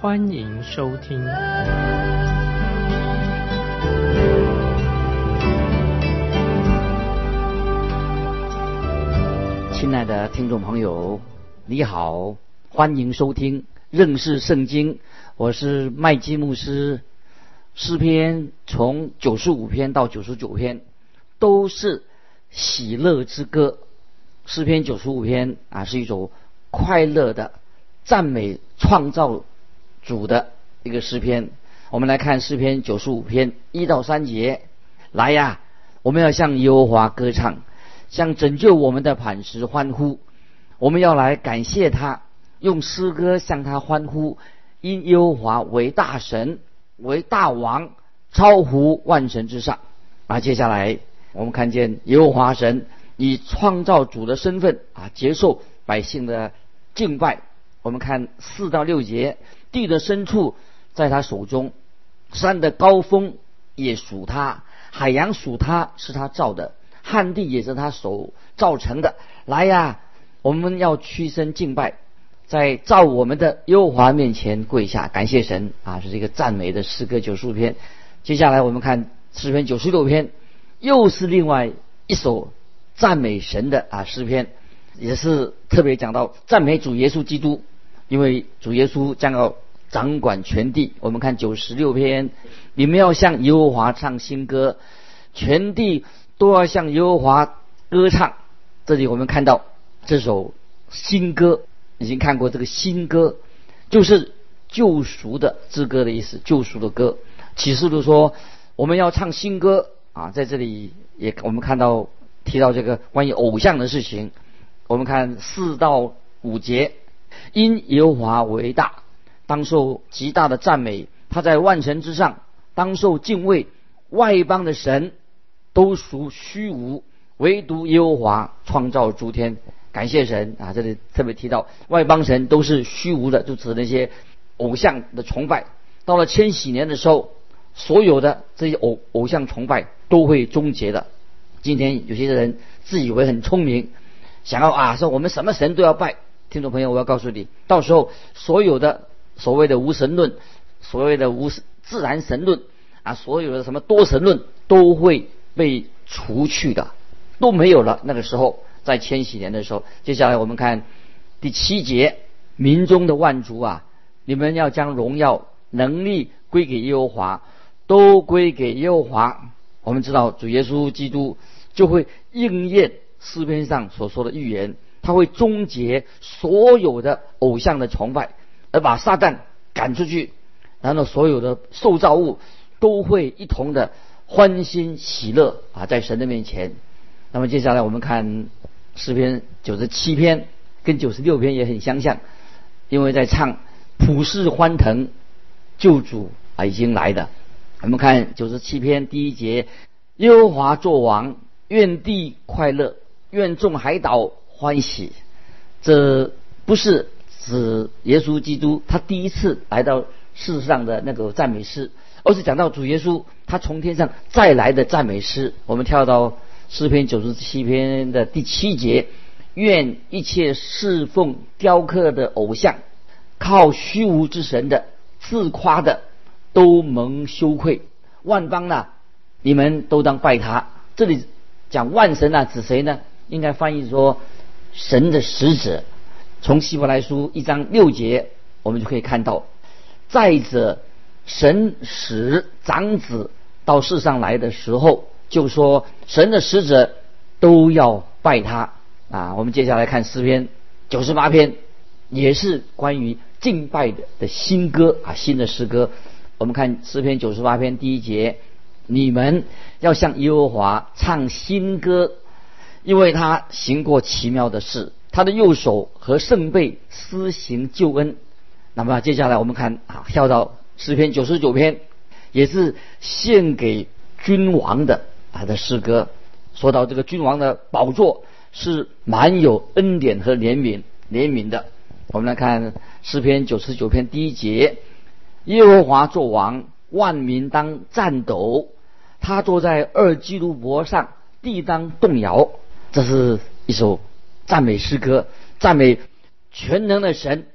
欢迎收听。亲爱的听众朋友。你好，欢迎收听认识圣经。我是麦基牧师。诗篇从九十五篇到九十九篇都是喜乐之歌。诗篇九十五篇啊是一首快乐的赞美创造主的一个诗篇。我们来看诗篇九十五篇一到三节。来呀，我们要向耶和华歌唱，向拯救我们的磐石欢呼。我们要来感谢他，用诗歌向他欢呼，因耶和华为大神，为大王，超乎万神之上。啊，接下来我们看见耶和华神以创造主的身份啊，接受百姓的敬拜。我们看四到六节，地的深处在他手中，山的高峰也属他，海洋属他，是他造的，旱地也是他手造成的。来呀！我们要屈身敬拜，在造我们的耶和华面前跪下，感谢神啊！是这个赞美的诗歌九十五篇。接下来我们看诗篇九十六篇，又是另外一首赞美神的啊诗篇，也是特别讲到赞美主耶稣基督，因为主耶稣将要掌管全地。我们看九十六篇，你们要向耶和华唱新歌，全地都要向耶和华歌唱。这里我们看到。这首新歌已经看过，这个新歌就是救赎的之歌的意思，救赎的歌。启示录说我们要唱新歌啊，在这里也我们看到提到这个关于偶像的事情。我们看四到五节，因耶和华为大，当受极大的赞美，他在万神之上，当受敬畏。外邦的神都属虚无，唯独耶和华创造诸天。感谢神啊！这里特别提到外邦神都是虚无的，就指那些偶像的崇拜。到了千禧年的时候，所有的这些偶偶像崇拜都会终结的。今天有些人自以为很聪明，想要啊说我们什么神都要拜。听众朋友，我要告诉你，到时候所有的所谓的无神论、所谓的无自然神论啊，所有的什么多神论都会被除去的，都没有了。那个时候。在千禧年的时候，接下来我们看第七节，民中的万族啊，你们要将荣耀、能力归给耶和华，都归给耶和华。我们知道主耶稣基督就会应验诗篇上所说的预言，他会终结所有的偶像的崇拜，而把撒旦赶出去，然后所有的受造物都会一同的欢欣喜乐啊，在神的面前。那么接下来我们看。诗篇九十七篇跟九十六篇也很相像，因为在唱普世欢腾，救主啊已经来的。我们看九十七篇第一节：耶和华作王，愿地快乐，愿众海岛欢喜。这不是指耶稣基督他第一次来到世上的那个赞美诗，而是讲到主耶稣他从天上再来的赞美诗。我们跳到。诗篇九十七篇的第七节：愿一切侍奉雕刻的偶像、靠虚无之神的、自夸的，都蒙羞愧。万邦呐，你们都当拜他。这里讲万神啊，指谁呢？应该翻译说神的使者。从希伯来书一章六节，我们就可以看到：再者，神使长子到世上来的时候。就说神的使者都要拜他啊！我们接下来看诗篇九十八篇，也是关于敬拜的的新歌啊，新的诗歌。我们看诗篇九十八篇第一节：你们要向耶和华唱新歌，因为他行过奇妙的事，他的右手和圣背施行救恩。那么接下来我们看啊，跳到诗篇九十九篇也是献给君王的他的诗歌。说到这个君王的宝座是满有恩典和怜悯怜悯的。我们来看诗篇九十九篇第一节：耶和华作王，万民当战斗。他坐在二基路伯上，地当动摇。这是一首赞美诗歌，赞美全能的神，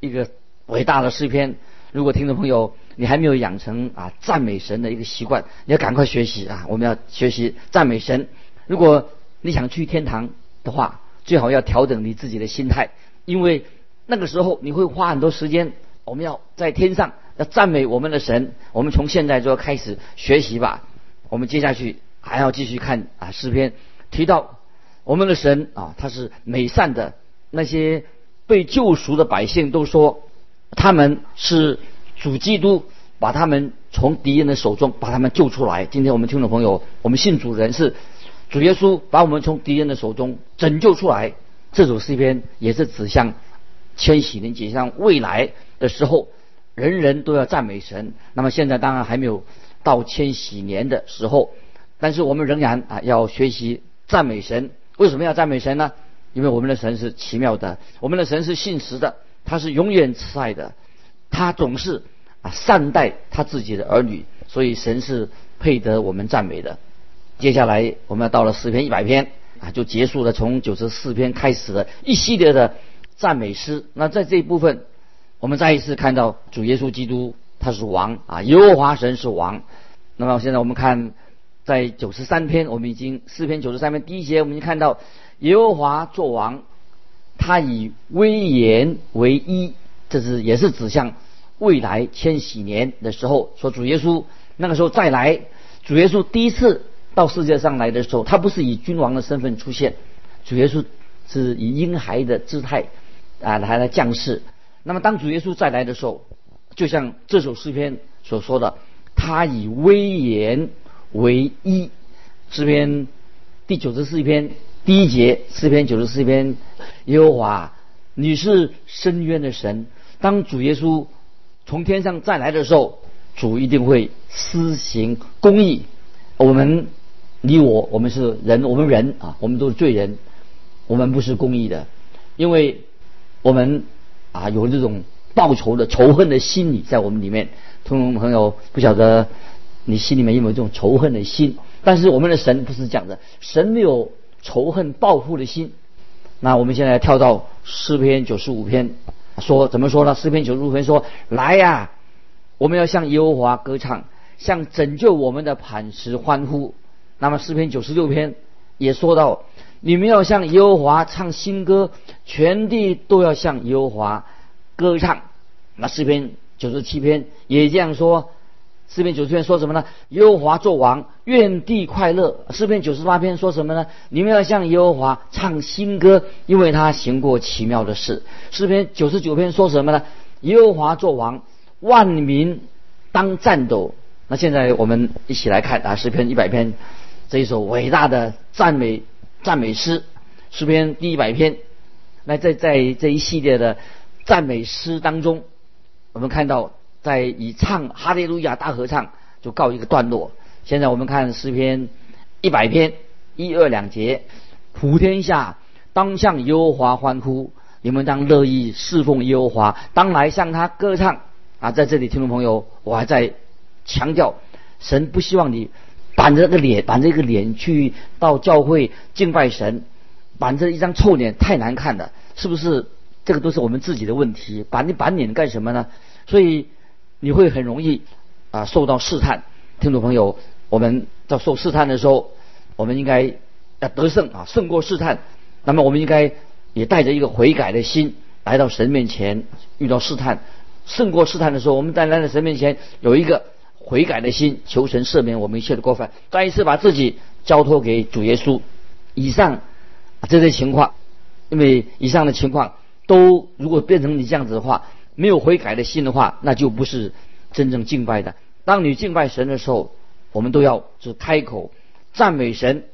一个伟大的诗篇。如果听众朋友你还没有养成啊赞美神的一个习惯，你要赶快学习啊！我们要学习赞美神。如果你想去天堂的话，最好要调整你自己的心态，因为那个时候你会花很多时间。我们要在天上要赞美我们的神。我们从现在就要开始学习吧。我们接下去还要继续看啊诗篇，提到我们的神啊，他是美善的。那些被救赎的百姓都说，他们是主基督把他们从敌人的手中把他们救出来。今天我们听众朋友，我们信主人是主耶稣把我们从敌人的手中拯救出来。这首诗篇也是指向千禧年，指向未来的时候，人人都要赞美神。那么现在当然还没有。到千禧年的时候，但是我们仍然啊要学习赞美神。为什么要赞美神呢？因为我们的神是奇妙的，我们的神是信实的，他是永远慈爱的，他总是啊善待他自己的儿女，所以神是配得我们赞美的。接下来我们要到了诗篇一百篇啊，就结束了从九十四篇开始的一系列的赞美诗。那在这一部分，我们再一次看到主耶稣基督。他是王啊，耶和华神是王。那么现在我们看，在九十三篇，我们已经四篇九十三篇第一节，我们已经看到耶和华作王，他以威严为一，这是也是指向未来千禧年的时候，说主耶稣那个时候再来。主耶稣第一次到世界上来的时候，他不是以君王的身份出现，主耶稣是以婴孩的姿态啊来来降世。那么当主耶稣再来的时候，就像这首诗篇所说的，他以威严为一。诗篇第九十四篇第一节，诗篇九十四篇，耶和华，你是深渊的神。当主耶稣从天上再来的时候，主一定会施行公义。我们你我，我们是人，我们人啊，我们都是罪人，我们不是公义的，因为我们啊有这种。报仇的仇恨的心理在我们里面，听众朋友不晓得你心里面有没有这种仇恨的心？但是我们的神不是讲的，神没有仇恨报复的心。那我们现在跳到诗篇九十五篇，说怎么说呢？诗篇九十五篇说：“来呀，我们要向耶和华歌唱，向拯救我们的磐石欢呼。”那么诗篇九十六篇也说到：“你们要向耶和华唱新歌，全地都要向耶和华。”歌唱，那诗篇九十七篇也这样说。诗篇九十篇说什么呢？耶和华作王，愿地快乐。诗篇九十八篇说什么呢？你们要向耶和华唱新歌，因为他行过奇妙的事。诗篇九十九篇说什么呢？耶和华作王，万民当战斗。那现在我们一起来看啊，诗篇一百篇这一首伟大的赞美赞美诗。诗篇第一百篇，那在在这一系列的。赞美诗当中，我们看到在以唱哈利路亚大合唱就告一个段落。现在我们看诗篇一百篇一二两节，普天下当向耶和华欢呼，你们当乐意侍奉耶和华，当来向他歌唱啊！在这里，听众朋友，我还在强调，神不希望你板着个脸，板着一个脸去到教会敬拜神，板着一张臭脸太难看了，是不是？这个都是我们自己的问题，板你板脸干什么呢？所以你会很容易啊受到试探。听众朋友，我们在受试探的时候，我们应该要得胜啊，胜过试探。那么我们应该也带着一个悔改的心来到神面前，遇到试探，胜过试探的时候，我们在来到神面前有一个悔改的心，求神赦免我们一切的过犯，再一次把自己交托给主耶稣。以上这些情况，因为以上的情况。都如果变成你这样子的话，没有悔改的心的话，那就不是真正敬拜的。当你敬拜神的时候，我们都要是开口赞美神，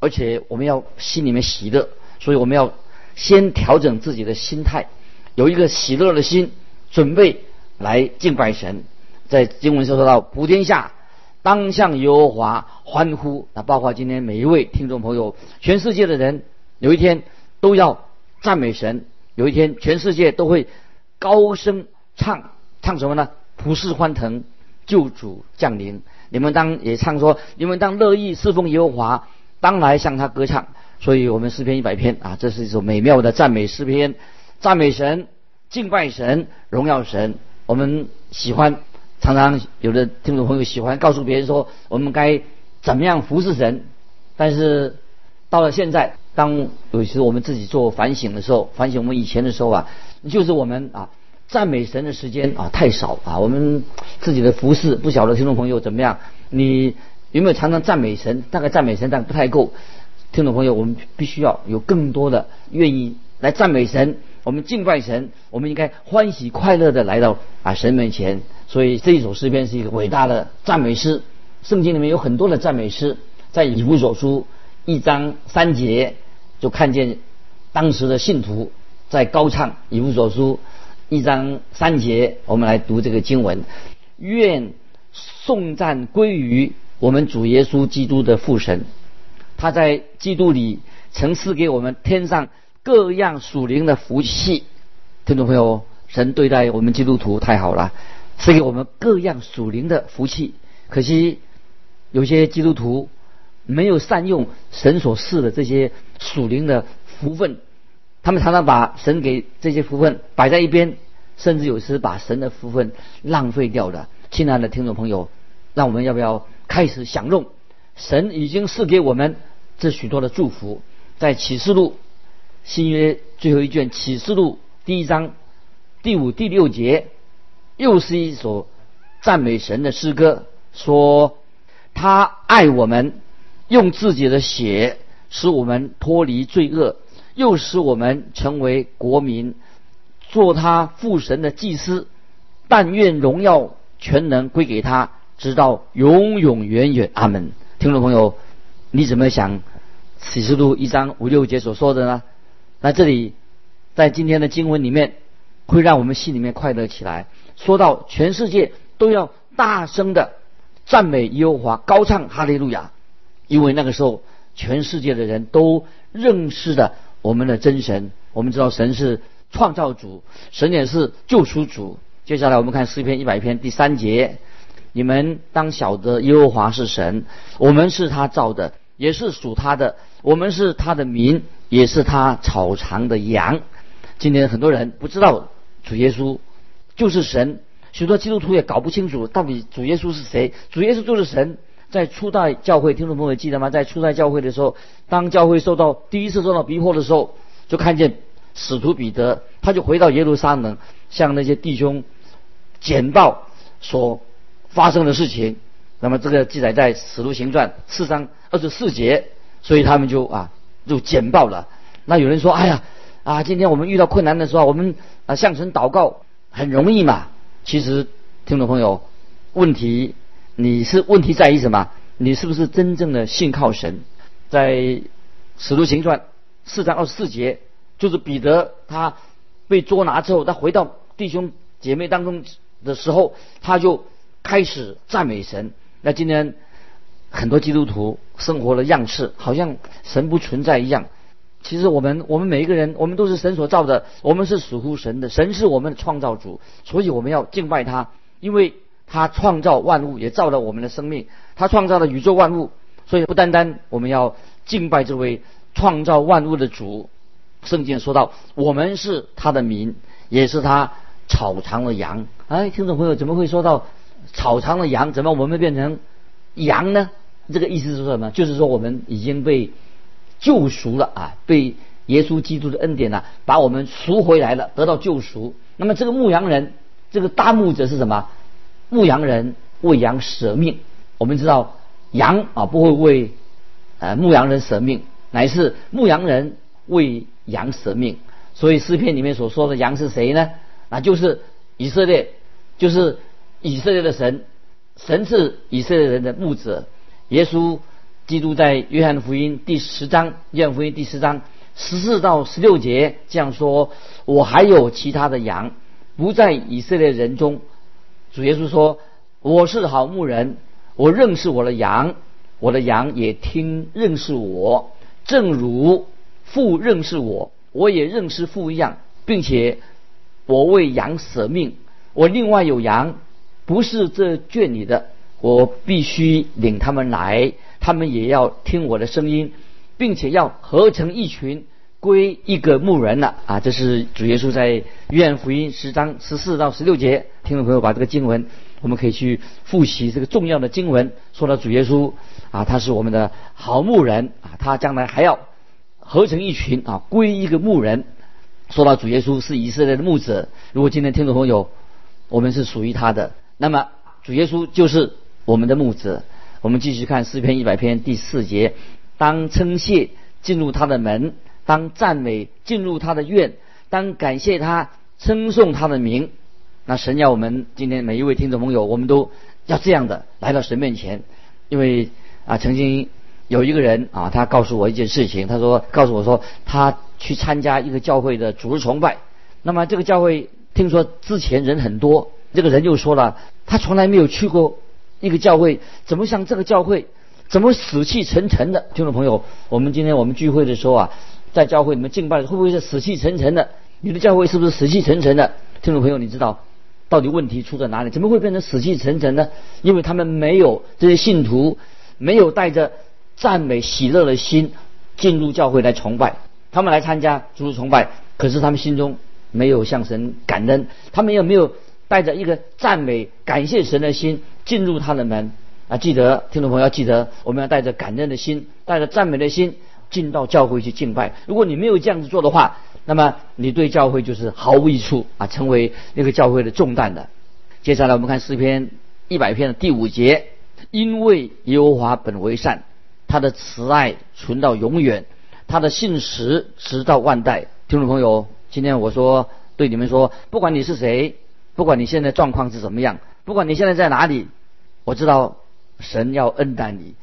而且我们要心里面喜乐，所以我们要先调整自己的心态，有一个喜乐的心，准备来敬拜神。在经文说到，普天下当向耶和华欢呼。那包括今天每一位听众朋友，全世界的人，有一天都要赞美神，有一天全世界都会高声唱唱什么呢？普世欢腾，救主降临。你们当也唱说，你们当乐意侍奉耶和华，当来向他歌唱。所以我们诗篇一百篇啊，这是一首美妙的赞美诗篇，赞美神，敬拜神，荣耀神。我们喜欢常常有的听众朋友喜欢告诉别人说，我们该怎么样服侍神。但是到了现在，当有时我们自己做反省的时候，反省我们以前的时候啊，就是我们啊赞美神的时间啊太少啊。我们自己的服侍，不晓得听众朋友怎么样？你有没有常常赞美神？大概赞美神，但不太够。听众朋友，我们必须要有更多的愿意来赞美神，我们敬拜神，我们应该欢喜快乐的来到啊神面前。所以这一首诗篇是一个伟大的赞美诗。圣经里面有很多的赞美诗，在以弗所书一章三节就看见当时的信徒在高唱以弗所书一章三节。我们来读这个经文：愿颂赞归于我们主耶稣基督的父神。他在基督里曾赐给我们天上各样属灵的福气，听众朋友，神对待我们基督徒太好了，赐给我们各样属灵的福气。可惜有些基督徒没有善用神所赐的这些属灵的福分，他们常常把神给这些福分摆在一边，甚至有时把神的福分浪费掉了。亲爱的听众朋友，那我们要不要开始享用？神已经赐给我们这许多的祝福，在启示录新约最后一卷启示录第一章第五、第六节，又是一首赞美神的诗歌，说他爱我们，用自己的血使我们脱离罪恶，又使我们成为国民，做他父神的祭司。但愿荣耀全能归给他，直到永永远远。阿门。听众朋友，你怎么想启示录一章五六节所说的呢？那这里在今天的经文里面，会让我们心里面快乐起来。说到全世界都要大声的赞美耶和华，高唱哈利路亚，因为那个时候全世界的人都认识的我们的真神。我们知道神是创造主，神也是救赎主。接下来我们看诗篇一百篇第三节。你们当晓得耶和华是神，我们是他造的，也是属他的，我们是他的民，也是他草场的羊。今天很多人不知道主耶稣就是神，许多基督徒也搞不清楚到底主耶稣是谁。主耶稣就是神。在初代教会，听众朋友记得吗？在初代教会的时候，当教会受到第一次受到逼迫的时候，就看见使徒彼得，他就回到耶路撒冷，向那些弟兄简报所。发生的事情，那么这个记载在《使徒行传》四章二十四节，所以他们就啊就简报了。那有人说：“哎呀啊，今天我们遇到困难的时候，我们啊向神祷告很容易嘛。”其实，听众朋友，问题你是问题在于什么？你是不是真正的信靠神？在《使徒行传》四章二十四节，就是彼得他被捉拿之后，他回到弟兄姐妹当中的时候，他就。开始赞美神。那今天很多基督徒生活的样式，好像神不存在一样。其实我们我们每一个人，我们都是神所造的，我们是属乎神的，神是我们的创造主，所以我们要敬拜他，因为他创造万物，也造了我们的生命，他创造了宇宙万物，所以不单单我们要敬拜这位创造万物的主。圣经说到，我们是他的民，也是他草场的羊。哎，听众朋友，怎么会说到？草场的羊怎么我们变成羊呢？这个意思是什么？就是说我们已经被救赎了啊，被耶稣基督的恩典呢，把我们赎回来了，得到救赎。那么这个牧羊人，这个大牧者是什么？牧羊人为羊舍命。我们知道羊啊不会为呃牧羊人舍命，乃是牧羊人为羊舍命。所以诗篇里面所说的羊是谁呢？那就是以色列，就是。以色列的神，神是以色列人的牧者。耶稣基督在约翰福音第十章，约翰福音第十章十四到十六节这样说：“我还有其他的羊，不在以色列人中。”主耶稣说：“我是好牧人，我认识我的羊，我的羊也听认识我，正如父认识我，我也认识父一样，并且我为羊舍命。我另外有羊，不是这圈里的，我必须领他们来，他们也要听我的声音，并且要合成一群。归一个牧人了啊！这是主耶稣在约翰福音十章十四到十六节，听众朋友把这个经文，我们可以去复习这个重要的经文。说到主耶稣啊，他是我们的好牧人啊，他将来还要合成一群啊，归一个牧人。说到主耶稣是以色列的牧者，如果今天听众朋友我们是属于他的，那么主耶稣就是我们的牧者。我们继续看诗篇一百篇第四节，当称谢进入他的门。当赞美进入他的院，当感谢他称颂他的名，那神要我们今天每一位听众朋友，我们都要这样的来到神面前，因为啊，曾经有一个人啊，他告诉我一件事情，他说告诉我说他去参加一个教会的主日崇拜，那么这个教会听说之前人很多，这个人就说了，他从来没有去过一个教会，怎么像这个教会，怎么死气沉沉的？听众朋友，我们今天我们聚会的时候啊。在教会里面敬拜，会不会是死气沉沉的？你的教会是不是死气沉沉的？听众朋友，你知道到底问题出在哪里？怎么会变成死气沉沉呢？因为他们没有这些信徒，没有带着赞美喜乐的心进入教会来崇拜。他们来参加主日崇拜，可是他们心中没有向神感恩，他们也没有带着一个赞美感谢神的心进入他的门啊！记得听众朋友要记得，我们要带着感恩的心，带着赞美的心。进到教会去敬拜，如果你没有这样子做的话，那么你对教会就是毫无益处啊，成为那个教会的重担的。接下来我们看诗篇一百篇的第五节，因为耶和华本为善，他的慈爱存到永远，他的信实直到万代。听众朋友，今天我说对你们说，不管你是谁，不管你现在状况是怎么样，不管你现在在哪里，我知道神要恩待你。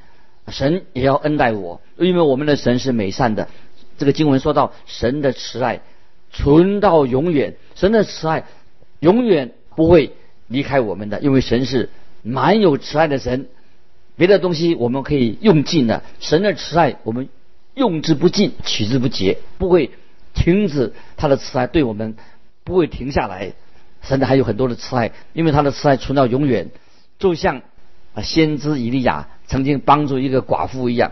神也要恩待我，因为我们的神是美善的。这个经文说到神的慈爱存到永远，神的慈爱永远不会离开我们的，因为神是满有慈爱的神。别的东西我们可以用尽了，神的慈爱我们用之不尽，取之不竭，不会停止他的慈爱对我们不会停下来。神的还有很多的慈爱，因为他的慈爱存到永远，就像啊先知以利亚。曾经帮助一个寡妇一样，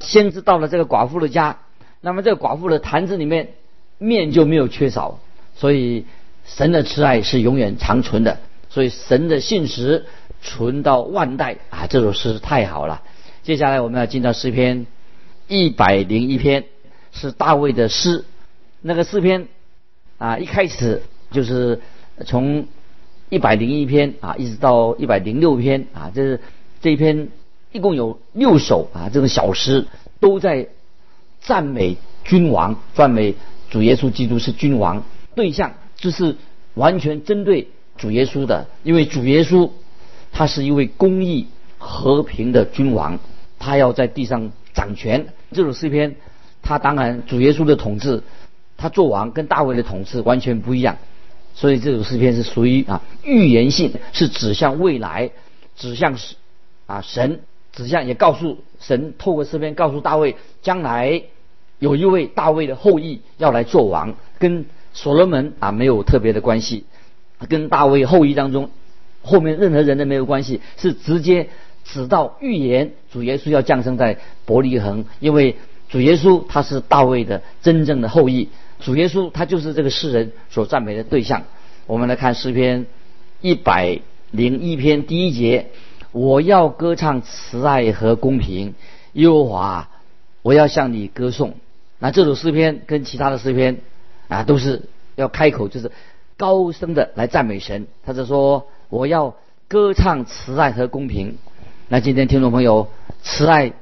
先知到了这个寡妇的家，那么这个寡妇的坛子里面面就没有缺少，所以神的慈爱是永远长存的，所以神的信实存到万代啊！这首诗太好了。接下来我们要进到诗篇一百零一篇，是大卫的诗。那个诗篇啊，一开始就是从一百零一篇啊，一直到一百零六篇啊，这是这一篇。一共有六首啊，这种小诗都在赞美君王，赞美主耶稣基督是君王。对象就是完全针对主耶稣的，因为主耶稣他是一位公义和平的君王，他要在地上掌权。这首诗篇，他当然主耶稣的统治，他做王跟大卫的统治完全不一样，所以这首诗篇是属于啊预言性，是指向未来，指向是啊神。指向也告诉神，透过诗篇告诉大卫，将来有一位大卫的后裔要来做王，跟所罗门啊没有特别的关系，跟大卫后裔当中后面任何人都没有关系，是直接指到预言主耶稣要降生在伯利恒，因为主耶稣他是大卫的真正的后裔，主耶稣他就是这个世人所赞美的对象。我们来看诗篇一百零一篇第一节。我要歌唱慈爱和公平，耶和华，我要向你歌颂。那这首诗篇跟其他的诗篇啊，都是要开口，就是高声的来赞美神。他是说我要歌唱慈爱和公平。那今天听众朋友，慈爱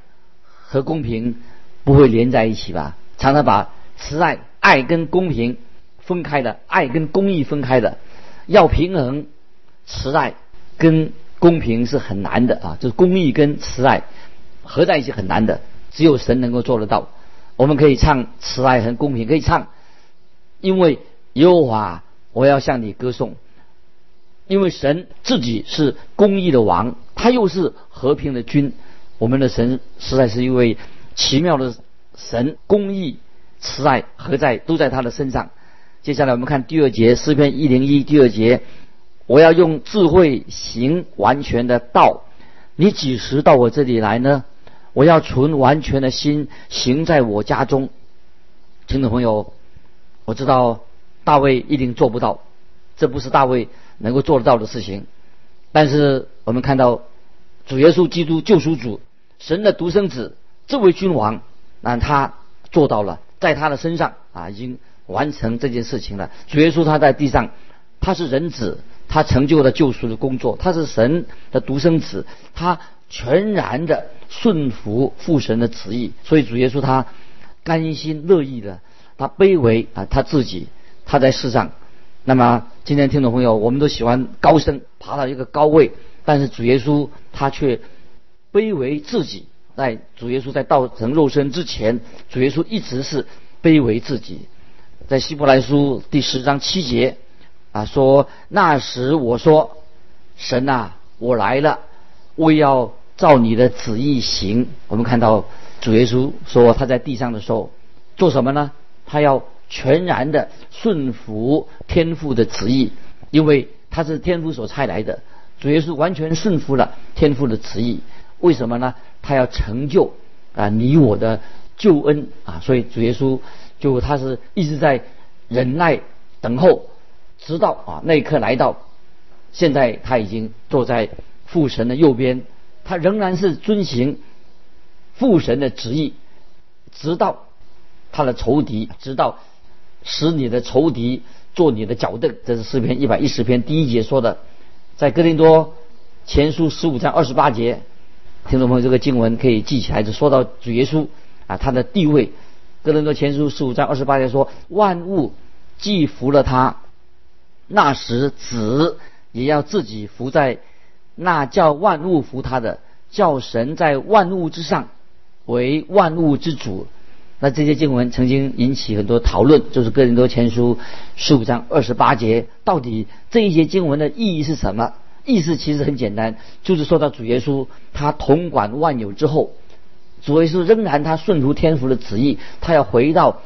和公平不会连在一起吧？常常把慈爱、爱跟公平分开的，爱跟公义分开的，要平衡慈爱跟。公平是很难的啊，就是公义跟慈爱合在一起很难的，只有神能够做得到。我们可以唱慈爱和公平，可以唱，因为耶和华，我要向你歌颂。因为神自己是公义的王，他又是和平的君。我们的神实在是一位奇妙的神，公义、慈爱何在都在他的身上。接下来我们看第二节诗篇一零一第二节，我要用智慧行完全的道。你几时到我这里来呢？我要存完全的心行在我家中。听众朋友，我知道大卫一定做不到，这不是大卫能够做得到的事情。但是我们看到主耶稣基督救赎主，神的独生子，这位君王，那他做到了，在他的身上啊，已经完成这件事情了。主耶稣他在地上，他是人子，他成就了救赎的工作，他是神的独生子，他全然的顺服父神的旨意，所以主耶稣他。甘心乐意的，他卑微啊，他自己，他在世上。那么今天听众朋友，我们都喜欢高升，爬到一个高位，但是主耶稣他却卑微自己。在主耶稣在道成肉身之前，主耶稣一直是卑微自己。在希伯来书第十章七节啊说：“那时我说，神啊，我来了，我要照你的旨意行。”我们看到。主耶稣说：“他在地上的时候做什么呢？他要全然的顺服天父的旨意，因为他是天父所差来的。主耶稣完全顺服了天父的旨意。为什么呢？他要成就啊你我的救恩啊！所以主耶稣就他是一直在忍耐等候，直到啊那一刻来到。现在他已经坐在父神的右边，他仍然是遵行。”父神的旨意，直到他的仇敌，直到使你的仇敌做你的脚凳。这是诗篇一百一十篇第一节说的，在哥林多前书十五章二十八节，听众朋友这个经文可以记起来，就说到主耶稣啊他的地位。哥林多前书十五章二十八节说，万物既服了他，那时子也要自己服在那叫万物服他的，叫神在万物之上。为万物之主，那这些经文曾经引起很多讨论，就是哥林多前书十五章二十八节，到底这一些经文的意义是什么？意思其实很简单，就是说到主耶稣他统管万有之后，主耶稣仍然他顺服天父的旨意，他要回到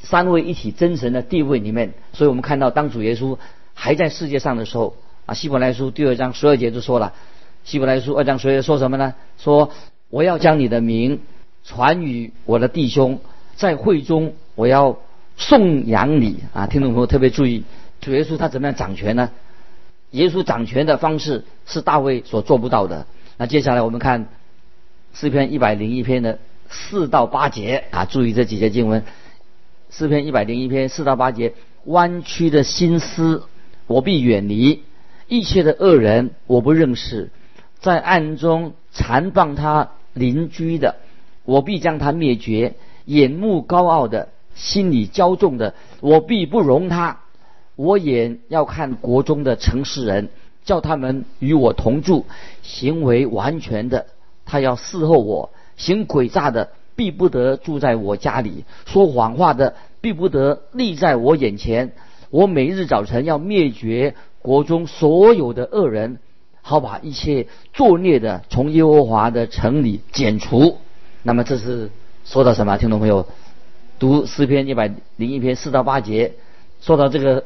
三位一体真神的地位里面。所以我们看到，当主耶稣还在世界上的时候，啊，希伯来书第二章十二节就说了，希伯来书二章十二节说什么呢？说。我要将你的名传与我的弟兄，在会中我要颂扬你啊！听众朋友特别注意，主耶稣他怎么样掌权呢？耶稣掌权的方式是大卫所做不到的。那接下来我们看诗篇一百零一篇的四到八节啊，注意这几节经文。诗篇一百零一篇四到八节，弯曲的心思我必远离，一切的恶人我不认识，在暗中残谤他。邻居的，我必将他灭绝；眼目高傲的，心里骄纵的，我必不容他。我也要看国中的城市人，叫他们与我同住，行为完全的，他要伺候我；行诡诈的，必不得住在我家里；说谎话的，必不得立在我眼前。我每日早晨要灭绝国中所有的恶人。好把一切作孽的从耶和华的城里剪除。那么这是说到什么？听众朋友，读诗篇一百零一篇四到八节，说到这个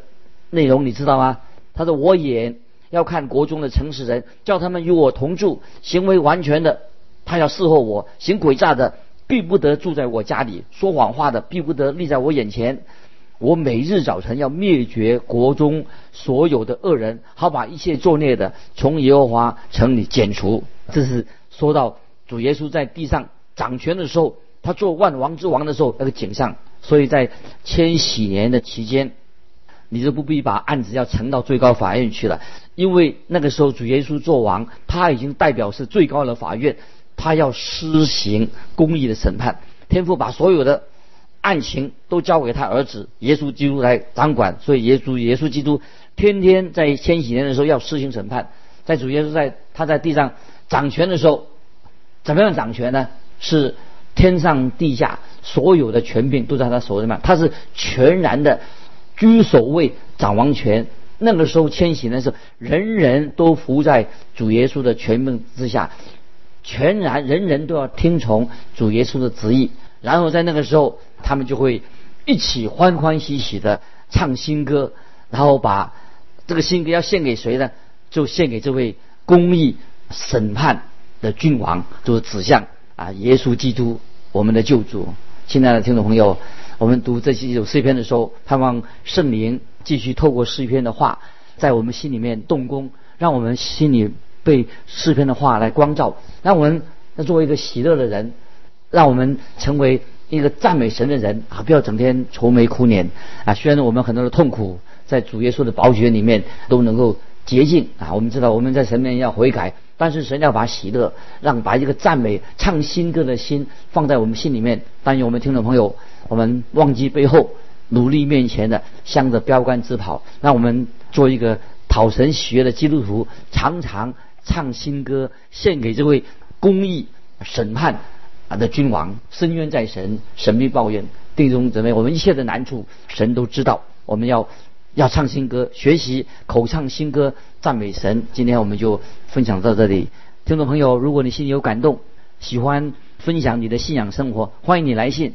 内容，你知道吗？他说：“我也要看国中的诚实人，叫他们与我同住，行为完全的，他要伺候我；行诡诈的，必不得住在我家里；说谎话的，必不得立在我眼前。”我每日早晨要灭绝国中所有的恶人，好把一切作孽的从耶和华城里剪除。这是说到主耶稣在地上掌权的时候，他做万王之王的时候那个景象。所以在千禧年的期间，你就不必把案子要呈到最高法院去了，因为那个时候主耶稣做王，他已经代表是最高的法院，他要施行公义的审判。天父把所有的。案情都交给他儿子耶稣基督来掌管，所以耶稣耶稣基督天天在千禧年的时候要施行审判，在主耶稣在他在地上掌权的时候，怎么样掌权呢？是天上地下所有的权柄都在他手里面，他是全然的居首位掌王权，那个时候迁徙的时候，人人都服在主耶稣的权柄之下，全然人人都要听从主耶稣的旨意。然后在那个时候，他们就会一起欢欢喜喜的唱新歌，然后把这个新歌要献给谁呢？就献给这位公义审判的君王，就是指向啊耶稣基督，我们的救主。亲爱的听众朋友，我们读这几首诗篇的时候，盼望圣灵继续透过诗篇的话，在我们心里面动工，让我们心里被诗篇的话来光照，让我们作为一个喜乐的人，让我们成为一个赞美神的人啊！不要整天愁眉苦脸啊！虽然我们很多的痛苦，在主耶稣的宝血里面都能够洁净啊！我们知道我们在神面前要悔改，但是神要把喜乐，让把一个赞美、唱新歌的心放在我们心里面。但愿我们听众朋友，我们忘记背后，努力面前的，向着标杆直跑。让我们做一个讨神喜悦的基督徒，常常唱新歌，献给这位公义审判。啊的君王，深渊在神，神必抱怨。弟兄姊妹，我们一切的难处，神都知道。我们要要唱新歌，学习口唱新歌，赞美神。今天我们就分享到这里。听众朋友，如果你心里有感动，喜欢分享你的信仰生活，欢迎你来信，